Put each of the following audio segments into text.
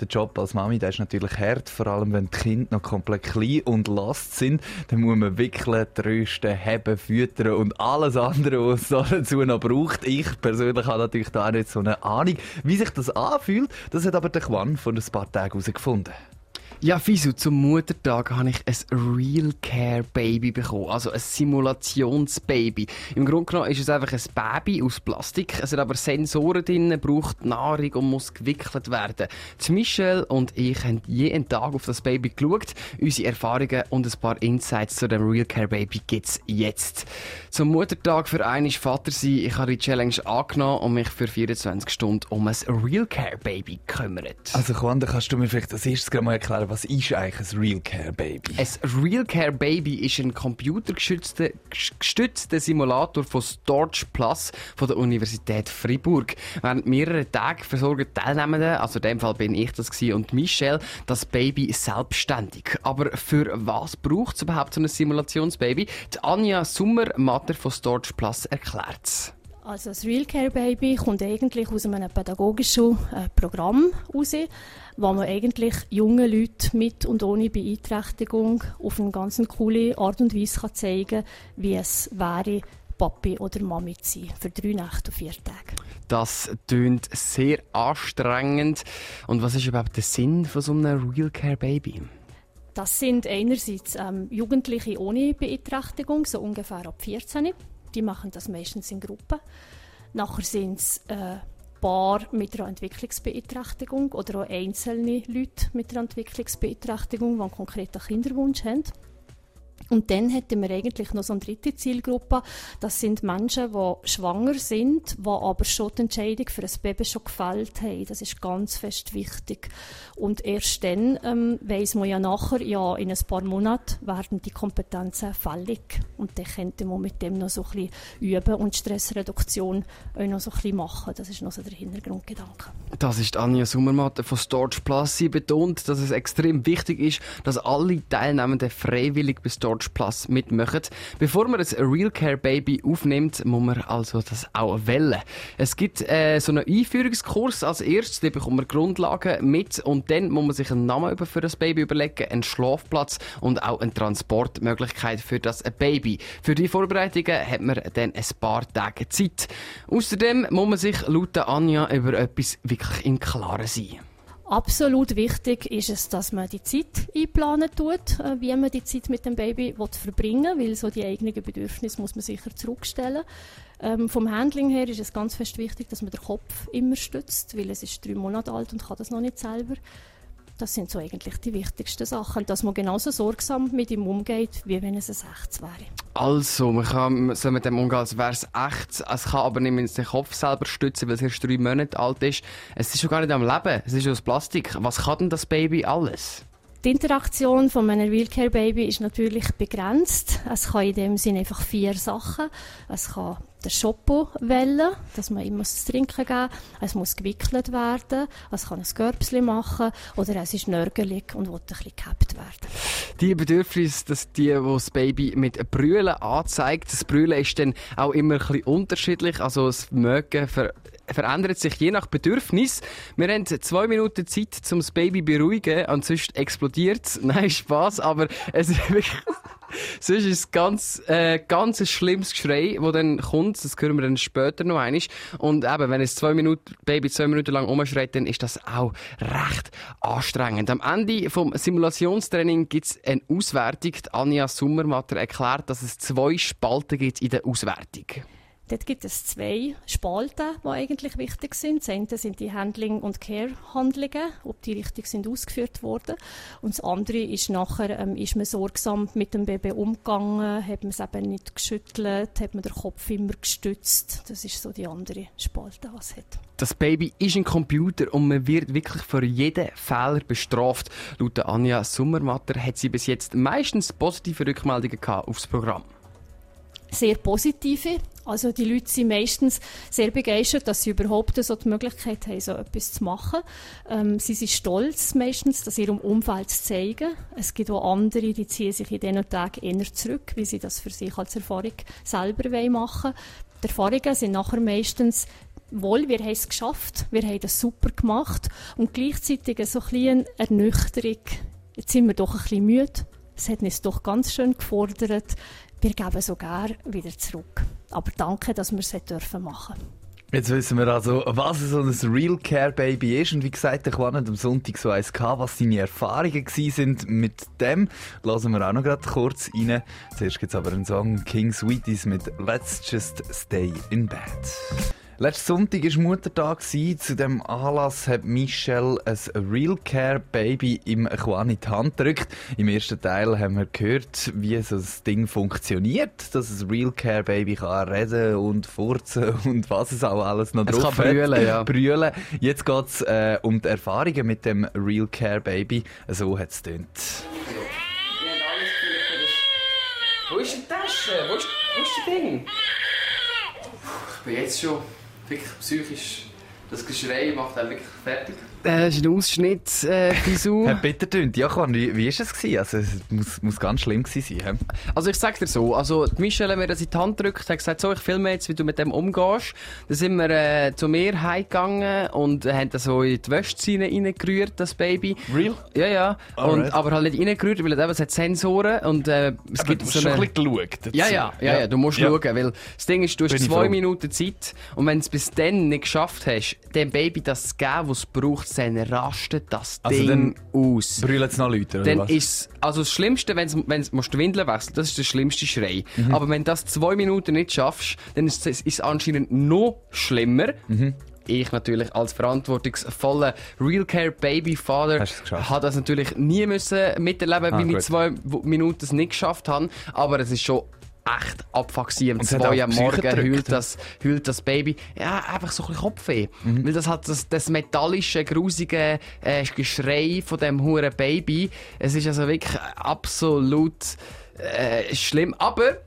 Der Job als Mami, der ist natürlich hart, vor allem wenn die Kinder noch komplett klein und last sind. Dann muss man wickeln, trösten, heben, füttern und alles andere, was es dazu noch braucht. Ich persönlich habe natürlich da nicht so eine Ahnung, wie sich das anfühlt. Das hat aber der Quan vor ein paar Tagen herausgefunden. Ja, Fisu, zum Muttertag habe ich ein Real Care Baby bekommen. Also ein Simulationsbaby. Im Grunde genommen ist es einfach ein Baby aus Plastik. Es hat aber Sensoren drin, braucht Nahrung und muss gewickelt werden. Michelle und ich haben jeden Tag auf das Baby geschaut. Unsere Erfahrungen und ein paar Insights zu dem Real Care Baby gibt's jetzt. Zum Muttertag für einen Vater sein. Ich habe die Challenge angenommen und mich für 24 Stunden um ein Real Care Baby gekümmert. Also, Juan, kannst du mir vielleicht als erstes mal erklären, was ist eigentlich ein Real Care Baby? Ein Real Care Baby ist ein computergestützter gestützter Simulator von Storage Plus von der Universität Fribourg. Während mehreren Tagen versorgen Teilnehmende, also in dem Fall bin ich das gewesen, und Michelle, das Baby selbstständig. Aber für was braucht es überhaupt so ein Simulationsbaby? Die Anja Sommer-Matter von Storage Plus erklärt es. Also das Real Care Baby kommt eigentlich aus einem pädagogischen äh, Programm heraus, wo man eigentlich junge Leute mit und ohne Beeinträchtigung auf eine ganz coole Art und Weise kann zeigen kann, wie es wäre, Papi oder Mami zu sein, für drei Nächte und vier Tage. Das tönt sehr anstrengend. Und was ist überhaupt der Sinn von so einem Real Care Baby? Das sind einerseits ähm, Jugendliche ohne Beeinträchtigung, so ungefähr ab 14 die machen das meistens in Gruppen. Nachher sind es äh, Paar mit einer Entwicklungsbeeinträchtigung oder auch einzelne Leute mit einer Entwicklungsbeeinträchtigung, die einen konkreten Kinderwunsch haben. Und dann hätten wir eigentlich noch so eine dritte Zielgruppe. Das sind Menschen, die schwanger sind, die aber schon die Entscheidung für ein Baby schon gefällt haben. Das ist ganz fest wichtig. Und erst dann ähm, weiss man ja nachher, ja, in ein paar Monaten werden die Kompetenzen fällig. Und dann könnte man mit dem noch so ein bisschen üben und Stressreduktion auch noch so ein bisschen machen. Das ist noch so der Hintergrundgedanke. Das ist Anja Summermatte von Storage Plus. Sie betont, dass es extrem wichtig ist, dass alle Teilnehmenden freiwillig bis Storage George Plus mitmachen. Bevor man ein Real Care Baby aufnimmt, muss man also das auch wählen. Es gibt äh, so einen Einführungskurs als erstes, da bekommt man Grundlagen mit und dann muss man sich einen Namen für das Baby überlegen, einen Schlafplatz und auch eine Transportmöglichkeit für das Baby. Für die Vorbereitungen hat man dann ein paar Tage Zeit. Außerdem muss man sich laut Anja über etwas wirklich im Klaren sein. Absolut wichtig ist es, dass man die Zeit einplanen tut, äh, wie man die Zeit mit dem Baby verbringen will, weil so die eigenen Bedürfnisse muss man sicher zurückstellen. Ähm, vom Handling her ist es ganz fest wichtig, dass man den Kopf immer stützt, weil es ist drei Monate alt und kann das noch nicht selber. Das sind so eigentlich die wichtigsten Sachen, dass man genauso sorgsam mit ihm umgeht, wie wenn es ein echtes wäre. Also, man kann so mit dem umgehen, als wäre es echt. Es kann aber nicht mit dem Kopf selber stützen, weil es erst drei Monate alt ist. Es ist schon gar nicht am Leben. Es ist aus Plastik. Was kann denn das Baby alles? Die Interaktion von meinem Wheelcare Baby ist natürlich begrenzt. Es kann in dem Sinne einfach vier Sachen. Es kann der Schoppo wählen, dass man ihm das Trinken geben Es muss gewickelt werden. Es kann ein Körbchen machen. Oder es ist nörgelig und will ein bisschen gehabt werden. Die Bedürfnisse, dass die, wo das Baby mit Brüllen anzeigt, das Brüllen ist dann auch immer ein bisschen unterschiedlich. Also das Mögen ver verändert sich je nach Bedürfnis. Wir haben zwei Minuten Zeit, um das Baby zu beruhigen, ansonsten explodiert es. Nein, Spaß, aber es ist wirklich... Sonst ist es ganz, äh, ganz ein schlimmes Geschrei, das dann kommt. Das hören wir dann später noch einmal. Und eben, wenn es zwei Minuten, Baby zwei Minuten lang umschreit, dann ist das auch recht anstrengend. Am Ende vom Simulationstraining gibt es eine Auswertung. Die Anja Sommermatter erklärt, dass es zwei Spalten gibt in der Auswertung. Dort gibt es zwei Spalten, die eigentlich wichtig sind. Das eine sind die Handling- und Care-Handlungen, ob die richtig sind ausgeführt worden. Und das andere ist nachher, ähm, ist man sorgsam mit dem Baby umgegangen, hat man es eben nicht geschüttelt, hat man den Kopf immer gestützt. Das ist so die andere Spalte, was es hat. Das Baby ist ein Computer und man wird wirklich für jeden Fehler bestraft. Laut Anja Sommermatter hat sie bis jetzt meistens positive Rückmeldungen aufs Programm sehr positive. Also die Leute sind meistens sehr begeistert, dass sie überhaupt so die Möglichkeit haben, so etwas zu machen. Ähm, sie sind stolz meistens, das ihrem Umfeld zu zeigen. Es gibt auch andere, die ziehen sich in diesen Tagen eher zurück, wie sie das für sich als Erfahrung selber machen wollen. Die Erfahrungen sind nachher meistens wohl, wir haben es geschafft, wir haben das super gemacht und gleichzeitig so ein Ernüchterung, jetzt sind wir doch ein bisschen müde, es hat uns doch ganz schön gefordert, wir geben sogar wieder zurück. Aber danke, dass wir es dürfen machen Jetzt wissen wir also, was so ein Real Care Baby ist. Und wie gesagt, ich war nicht am Sonntag so eins gehabt, was seine Erfahrungen sind mit dem. Lassen wir auch noch gerade kurz rein. Zuerst gibt es aber einen Song King Sweeties mit Let's Just Stay in Bed. Letzten Sonntag war Muttertag. Zu dem Anlass hat Michelle ein Real Care Baby im Juan in die Hand gedrückt. Im ersten Teil haben wir gehört, wie so das Ding funktioniert. Dass ein Real Care Baby kann reden und furzen und was es auch alles noch es drauf kann brüllen, ja. brüllen. Jetzt geht es äh, um die Erfahrungen mit dem Real Care Baby. So hat es tönt. Wo ist die Tasche? Wo ist, wo ist das Ding? Ich bin jetzt schon wirklich psychisch. Das Geschrei macht einen wirklich fertig. Das ist ein Ausschnitt, äh. Hat bitter tönt. Ja, Juan, wie, wie ist es gewesen? Also, es muss, muss ganz schlimm gewesen sein. He? Also, ich sag dir so. Also, die Michelle mir das in die Hand gedrückt, hat gesagt, so, ich filme jetzt, wie du mit dem umgehst. Dann sind wir, äh, zu mir heimgegangen und haben das so in die Wäschzähne reingerührt, das Baby. Real? Ja, ja. Und, aber halt nicht reingerührt, weil es hat Sensoren und, äh, es aber gibt du hast so schon eine... ein bisschen geschaut. Ja, ja, ja, ja, du musst Ja. schauen, weil das Ding ist, du hast Bin zwei. Minuten Zeit und wenn du es bis dann nicht geschafft hast, dem Baby das zu geben, was es braucht, dann rastet das Also Ding dann aus. Brüllen es noch Leute, oder Dann was? ist also das Schlimmste, wenn du die Windeln wechseln, das ist der schlimmste Schrei. Mhm. Aber wenn du das zwei Minuten nicht schaffst, dann ist es anscheinend noch schlimmer. Mhm. Ich natürlich als verantwortungsvoller Real Care Baby Father habe das natürlich nie müssen miterleben, Ah, wie ich gut. zwei Minuten es nicht geschafft habe. Aber es ist schon echt abfuck. Um zwei auch am Morgen heult das, heult das Baby. Ja, einfach so ein bisschen Kopfweh. Mhm. Weil das hat das, das metallische, grusige äh, Geschrei von dem huren Baby. Es ist also wirklich absolut äh, schlimm. Aber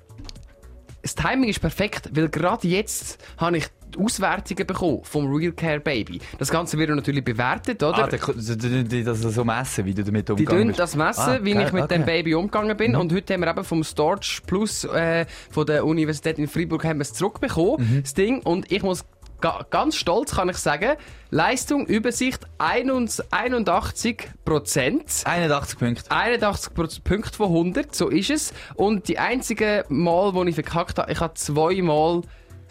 das Timing ist perfekt, weil gerade jetzt habe ich Auswertungen bekommen vom Real Care Baby. Das Ganze wird natürlich bewertet, oder? Ah, der, das so messen, wie du damit Die umgegangen tun das messen, Ah, wie geil, ich mit okay. dem Baby umgegangen bin. Und heute haben wir eben vom Storch Plus äh, von der Universität in Freiburg haben wir es zurückbekommen, das Ding. Und ich muss ga ganz stolz kann ich sagen, Leistung, Übersicht 81 Prozent. 81 Punkte. 81 Pro- Punkte von 100, so ist es. Und die einzige Mal, wo ich verkackt habe, ich habe zweimal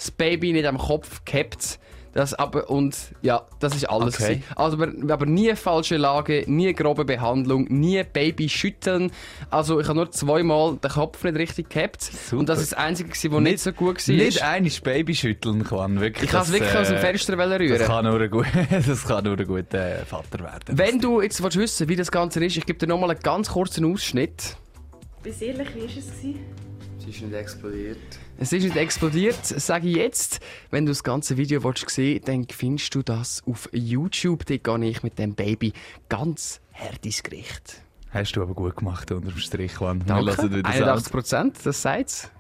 das Baby nicht am Kopf gehabt. Das aber, und ja, das ist alles. Okay. Also, aber, aber nie falsche Lage, nie grobe Behandlung, nie Baby schütteln. Also, ich habe nur zweimal den Kopf nicht richtig gehabt. Super. Und das ist das Einzige, was nicht, so gut war. Nicht einmal Baby schütteln kann, wirklich. ich kann es wirklich aus dem äh, Fenster rühren. Das kann nur ein, gut, das kann nur ein guter Vater werden. Wenn du jetzt willst wissen wie das Ganze ist, ich gebe dir nochmal einen ganz kurzen Ausschnitt. Bis ehrlich, wie war es? Es ist nicht explodiert. Es ist nicht explodiert, sage ich jetzt. Wenn du das ganze Video willst sehen dann findest du das auf YouTube. Dort gehe ich mit dem Baby ganz hart ins Gericht. Hast du aber gut gemacht unter dem Strich. Wir Danke. hören wieder das 81 Prozent, das sagt's.